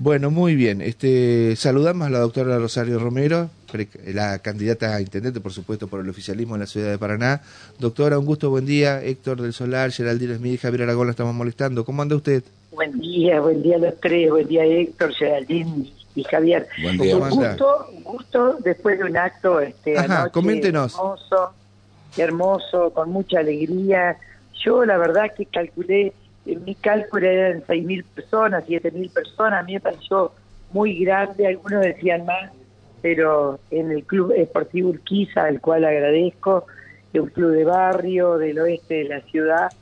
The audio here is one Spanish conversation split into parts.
Bueno, muy bien. Este, saludamos a la doctora Rosario Romero, la candidata a intendente, por supuesto, por el oficialismo en la ciudad de Paraná. Doctora, un gusto, buen día. Héctor del Solar, Geraldine Smith, Javier Aragón, la estamos molestando. ¿Cómo anda usted? Buen día, buen día a los tres, buen día Héctor, Geraldine y Javier. Buen día. Un gusto, un gusto después de un acto este, Ajá, coméntenos. hermoso, hermoso, con mucha alegría. Yo la verdad que calculé en mi cálculo eran 6.000 personas, 7.000 personas, a mí me pareció muy grande, algunos decían más, pero en el Club Esportivo Urquiza, al cual agradezco, de un club de barrio del oeste de la ciudad,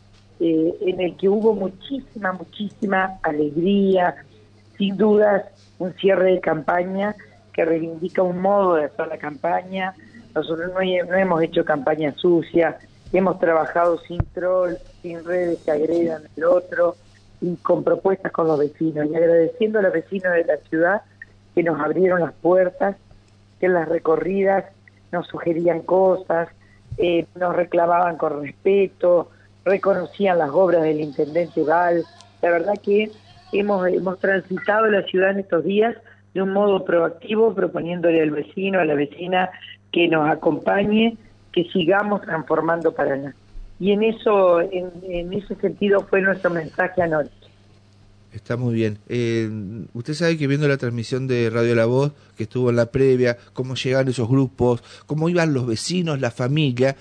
eh, en el que hubo muchísima, muchísima alegría, sin dudas un cierre de campaña que reivindica un modo de hacer la campaña. Nosotros no, no hemos hecho campaña sucia, hemos trabajado sin troll, sin redes que agredan el otro y con propuestas con los vecinos y agradeciendo a los vecinos de la ciudad que nos abrieron las puertas, que en las recorridas nos sugerían cosas, eh, nos reclamaban con respeto, reconocían las obras del intendente Val. La verdad que hemos, hemos transitado la ciudad en estos días de un modo proactivo, proponiéndole al vecino, a la vecina que nos acompañe que sigamos transformando Paraná. Y en eso, en, ese sentido fue nuestro mensaje anoche. Está muy bien. Eh, usted sabe que viendo la transmisión de Radio La Voz, que estuvo en la previa, cómo llegaban esos grupos, cómo iban los vecinos, la familia,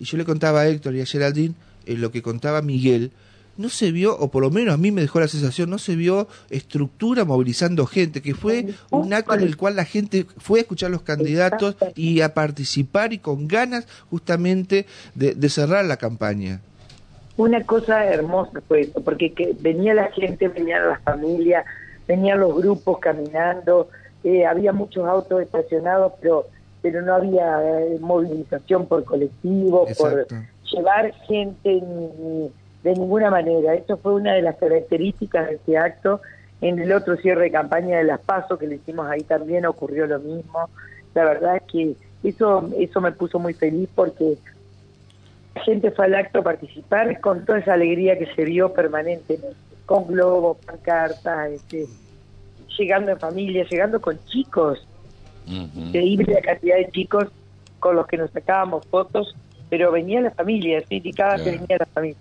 y yo le contaba a Héctor y a Geraldine eh, lo que contaba Miguel, no se vio, o por lo menos a mí me dejó la sensación, no se vio estructura movilizando gente, que fue un acto en el cual la gente fue a escuchar a los candidatos y a participar y con ganas justamente de, cerrar la campaña. Una cosa hermosa fue eso, porque que venía la gente, venían las familias, venían los grupos caminando, eh, había muchos autos estacionados, pero pero no había eh, movilización por colectivo, por llevar gente ni, de ninguna manera. Esto fue una de las características de este acto. En el otro cierre de campaña de las PASO que le hicimos ahí también ocurrió lo mismo. La verdad es que eso, eso me puso muy feliz porque la gente fue al acto a participar con toda esa alegría que se vio permanentemente, con globos, pancartas, este, llegando en familia, llegando con chicos. Increíble la cantidad de chicos con los que nos sacábamos fotos, pero venía la familia, ¿sí? y cada que venía la familia.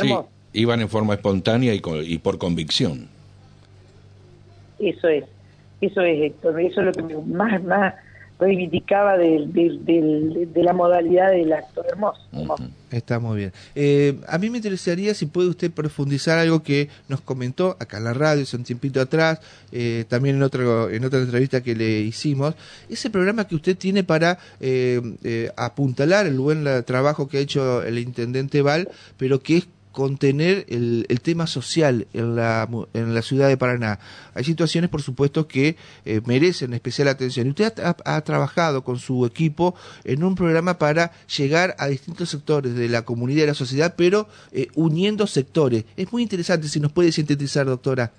Sí, iban en forma espontánea y, y por convicción. Eso es, eso es, Héctor, eso es lo que más, más reivindicaba de, de, la modalidad del acto. Hermoso. Está muy bien. Eh, a mí me interesaría si puede usted profundizar algo que nos comentó acá en la radio hace un tiempito atrás, eh, también en, otro, en otra entrevista que le hicimos, ese programa que usted tiene para eh, apuntalar el buen trabajo que ha hecho el intendente Val, pero que es contener el, el, tema social en la, en la ciudad de Paraná. Hay situaciones, por supuesto, que eh, merecen especial atención. Y usted ha, trabajado con su equipo en un programa para llegar a distintos sectores de la comunidad y de la sociedad, pero eh, uniendo sectores. Es muy interesante si nos puede sintetizar, doctora.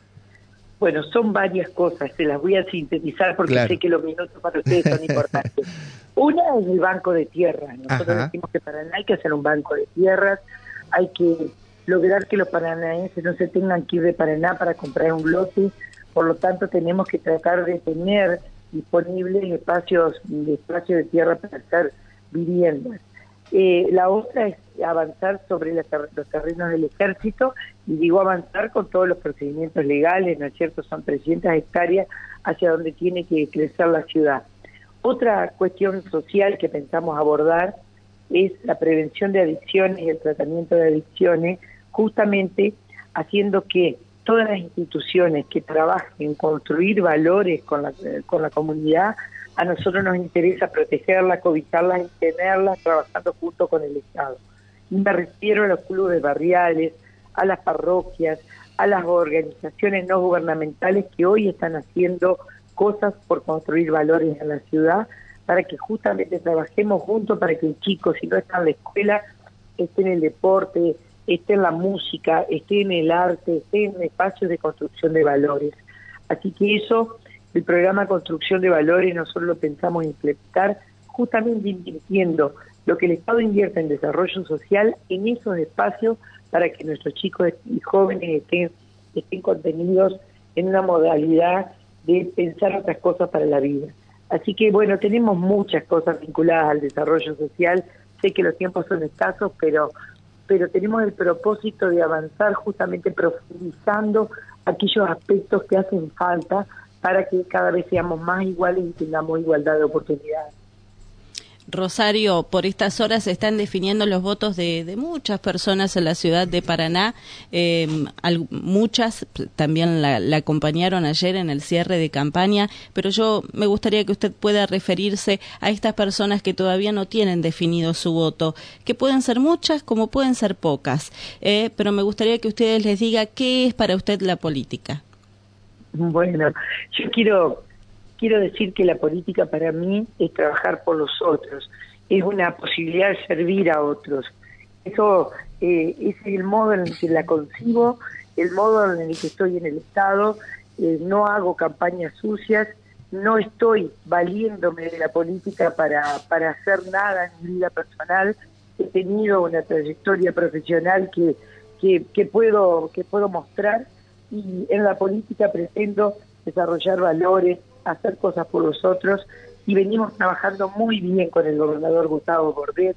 Bueno, son varias cosas, se las voy a sintetizar porque sé que los minutos para ustedes son importantes. Una es el banco de tierras. Nosotros decimos que Paraná hay que hacer un banco de tierras, hay que lograr que los paranaenses no se tengan que ir de Paraná para comprar un lote, por lo tanto tenemos que tratar de tener disponibles espacios, espacios de tierra para hacer viviendas. Eh, la otra es avanzar sobre los terrenos del ejército y digo avanzar con todos los procedimientos legales, ¿no es cierto? Son 300 hectáreas hacia donde tiene que crecer la ciudad. Otra cuestión social que pensamos abordar es la prevención de adicciones y el tratamiento de adicciones justamente haciendo que todas las instituciones que trabajen en construir valores con la, con la comunidad, a nosotros nos interesa protegerlas, cobijarlas y tenerlas trabajando junto con el Estado. Y me refiero a los clubes barriales, a las parroquias, a las organizaciones no gubernamentales que hoy están haciendo cosas por construir valores en la ciudad, para que justamente trabajemos juntos para que el chico, si no está en la escuela, esté en el deporte, esté en la música, esté en el arte, esté en espacios de construcción de valores. Así que eso, el programa Construcción de Valores, nosotros lo pensamos implementar justamente invirtiendo lo que el Estado invierte en desarrollo social en esos espacios para que nuestros chicos y jóvenes estén, estén contenidos en una modalidad de pensar otras cosas para la vida. Así que bueno, tenemos muchas cosas vinculadas al desarrollo social. Sé que los tiempos son escasos, pero pero tenemos el propósito de avanzar justamente profundizando aquellos aspectos que hacen falta para que cada vez seamos más iguales y tengamos igualdad de oportunidades. Rosario, por estas horas se están definiendo los votos de, muchas personas en la ciudad de Paraná. Em, muchas también la, acompañaron ayer en el cierre de campaña, pero yo me gustaría que usted pueda referirse a estas personas que todavía no tienen definido su voto, que pueden ser muchas como pueden ser pocas, eh, pero me gustaría que ustedes les diga qué es para usted la política. Bueno, yo quiero quiero decir que la política para mí es trabajar por los otros, es una posibilidad de servir a otros. Eso eh, es el modo en el que la concibo, el modo en el que estoy en el Estado, eh, no hago campañas sucias, no estoy valiéndome de la política para, para hacer nada en mi vida personal, he tenido una trayectoria profesional que, que, que, puedo, que puedo mostrar y en la política pretendo desarrollar valores, hacer cosas por los otros y venimos trabajando muy bien con el gobernador Gustavo Bordet,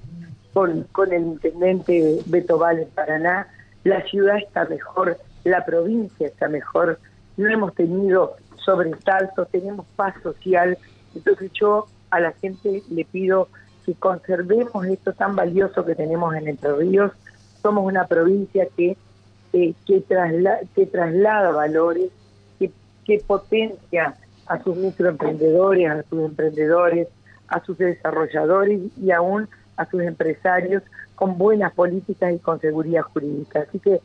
con, con el intendente Beto Val en Paraná. La ciudad está mejor, la provincia está mejor, no hemos tenido sobresaltos, tenemos paz social. Entonces yo a la gente le pido que conservemos esto tan valioso que tenemos en Entre Ríos. Somos una provincia que, eh, que, que traslada valores, que, que potencia a sus microemprendedores, a sus emprendedores, a sus desarrolladores y aún a sus empresarios con buenas políticas y con seguridad jurídica. Así que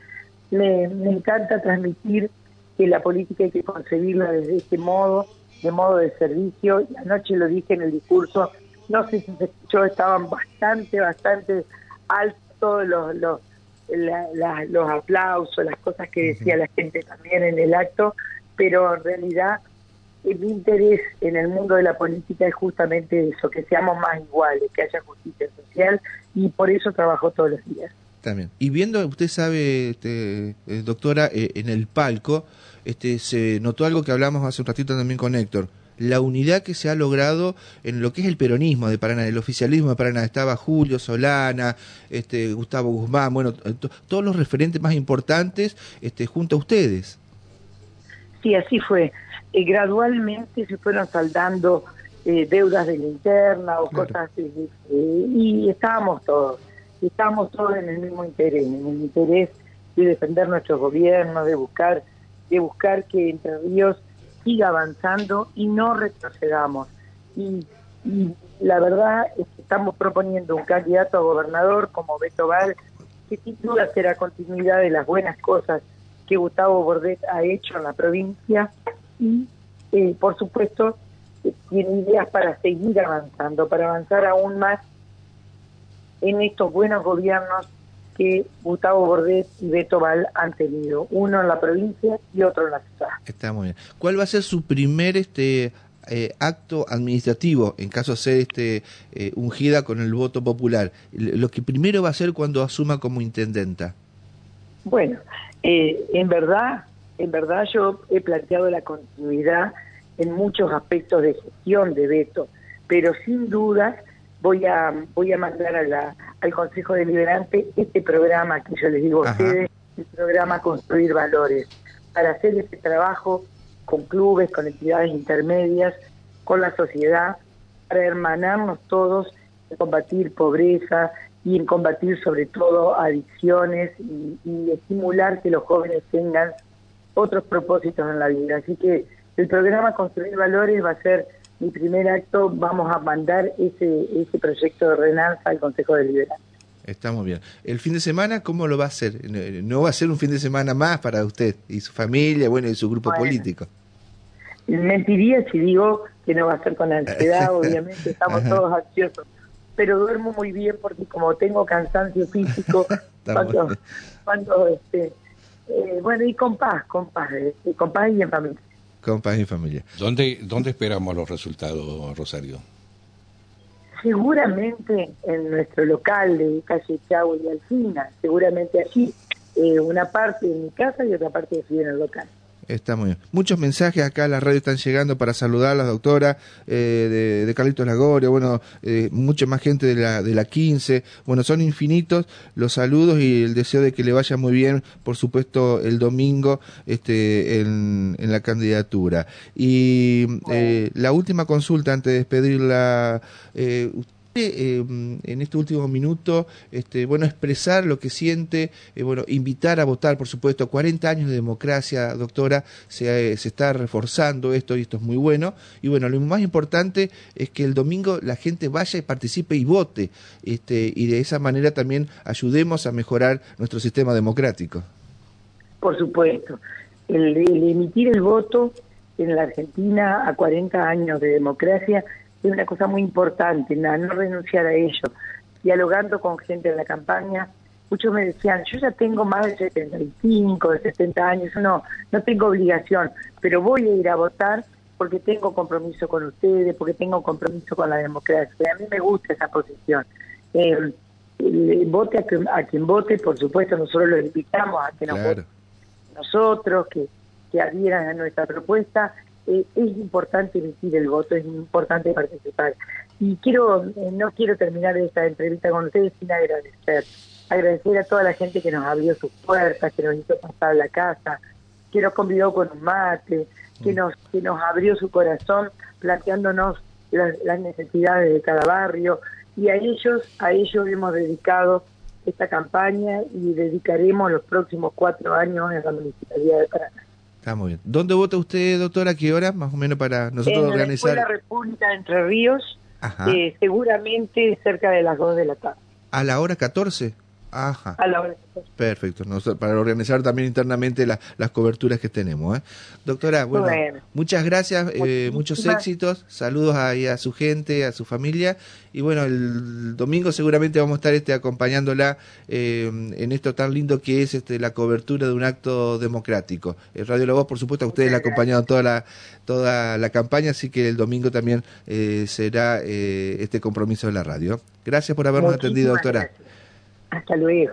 me, encanta transmitir que la política hay que concebirla desde este modo, de modo de servicio. Y anoche lo dije en el discurso, no sé si se escuchó, estaban bastante, bastante altos los, los, los aplausos, las cosas que decía la gente también en el acto, pero en realidad mi interés en el mundo de la política es justamente eso, que seamos más iguales, que haya justicia social y por eso trabajo todos los días. También. Y viendo, usted sabe, este, eh, doctora, eh, en el palco este, se notó algo que hablamos hace un ratito también con Héctor, la unidad que se ha logrado en lo que es el peronismo de Paraná, el oficialismo de Paraná. Estaba Julio Solana, este, Gustavo Guzmán, bueno, todos los referentes más importantes este, junto a ustedes. Sí, así fue. Eh, gradualmente se fueron saldando eh, deudas de la interna o cosas así, eh, y estábamos todos, estábamos todos en el mismo interés, en el interés de defender nuestro gobierno, de buscar, de buscar que Entre Ríos siga avanzando y no retrocedamos. Y, la verdad es que estamos proponiendo un candidato a gobernador como Beto Val, que sin duda será continuidad de las buenas cosas que Gustavo Bordet ha hecho en la provincia y, eh, por supuesto, tiene ideas para seguir avanzando, para avanzar aún más en estos buenos gobiernos que Gustavo Bordet y Beto Val han tenido, uno en la provincia y otro en la ciudad. Está muy bien. ¿Cuál va a ser su primer este eh, acto administrativo en caso de ser este eh, ungida con el voto popular? Lo que primero va a hacer cuando asuma como intendenta. Bueno, eh, en verdad, en verdad yo he planteado la continuidad en muchos aspectos de gestión de veto, pero sin dudas voy a voy a mandar a la, al Consejo Deliberante este programa que yo les digo a ustedes, el programa Construir Valores, para hacer este trabajo con clubes, con entidades intermedias, con la sociedad, para hermanarnos todos en combatir pobreza, y en combatir sobre todo adicciones y, estimular que los jóvenes tengan otros propósitos en la vida. Así que el programa Construir Valores va a ser mi primer acto, vamos a mandar ese, ese proyecto de Renanza al Consejo Deliberante. Está muy bien. ¿El fin de semana cómo lo va a hacer? ¿No va a ser un fin de semana más para usted y su familia, bueno, y su grupo político? Mentiría si digo que no va a ser con ansiedad, obviamente, estamos todos ansiosos pero duermo muy bien porque como tengo cansancio físico, cuando, cuando este, eh, bueno, y con paz, con paz, este, con paz y en familia. Con paz y en familia. ¿Dónde, dónde esperamos los resultados, Rosario? Seguramente en nuestro local de calle Chau y Alcina, seguramente aquí, eh, una parte en mi casa y otra parte aquí en el local. Está muy bien. Muchos mensajes acá a la radio están llegando para saludar a la doctora eh, de, Carlitos Lagoria, bueno, eh, mucha más gente de la, de la 15. Bueno, son infinitos los saludos y el deseo de que le vaya muy bien, por supuesto, el domingo este, en, en la candidatura. Y eh, la última consulta antes de despedirla. Eh, en este último minuto, este, bueno, expresar lo que siente, eh, bueno, invitar a votar, por supuesto, 40 años de democracia, doctora, se, eh, se, está reforzando esto y esto es muy bueno. Y bueno, lo más importante es que el domingo la gente vaya y participe y vote, este, y de esa manera también ayudemos a mejorar nuestro sistema democrático. Por supuesto, el, el emitir el voto en la Argentina a 40 años de democracia es una cosa muy importante, no, no renunciar a ello. Dialogando con gente en la campaña, muchos me decían, yo ya tengo más de 75, de 70 años, no, no tengo obligación, pero voy a ir a votar porque tengo compromiso con ustedes, porque tengo compromiso con la democracia. A mí me gusta esa posición. Eh, vote a, quien vote, por supuesto, nosotros lo invitamos a que nos voten nosotros, que, que adhieran a nuestra propuesta eh, es importante emitir el voto, es importante participar. Y quiero, eh, no quiero terminar esta entrevista con ustedes sin agradecer. Agradecer a toda la gente que nos abrió sus puertas, que nos hizo pasar la casa, que nos convidó con un mate, que mm. nos, que nos abrió su corazón planteándonos las, las necesidades de cada barrio. Y a ellos, a ellos hemos dedicado esta campaña y dedicaremos los próximos cuatro años en la Municipalidad de Paraná. Está muy bien. ¿Dónde vota usted, doctora? ¿A qué hora? Más o menos para nosotros en organizar. la República de Entre Ríos, eh, seguramente cerca de las 2 de la tarde. ¿A la hora 14? Ajá. A la hora Perfecto, para organizar también internamente las coberturas que tenemos. ¿eh? Doctora, bueno, muchas gracias, eh, muchos éxitos, saludos ahí a su gente, a su familia, y bueno, el domingo seguramente vamos a estar este, acompañándola eh, en esto tan lindo que es este, la cobertura de un acto democrático. El Radio La Voz, por supuesto, a ustedes le ha acompañado toda la, toda la campaña, así que el domingo también será este compromiso de la radio. Gracias por habernos atendido, doctora. Hasta luego.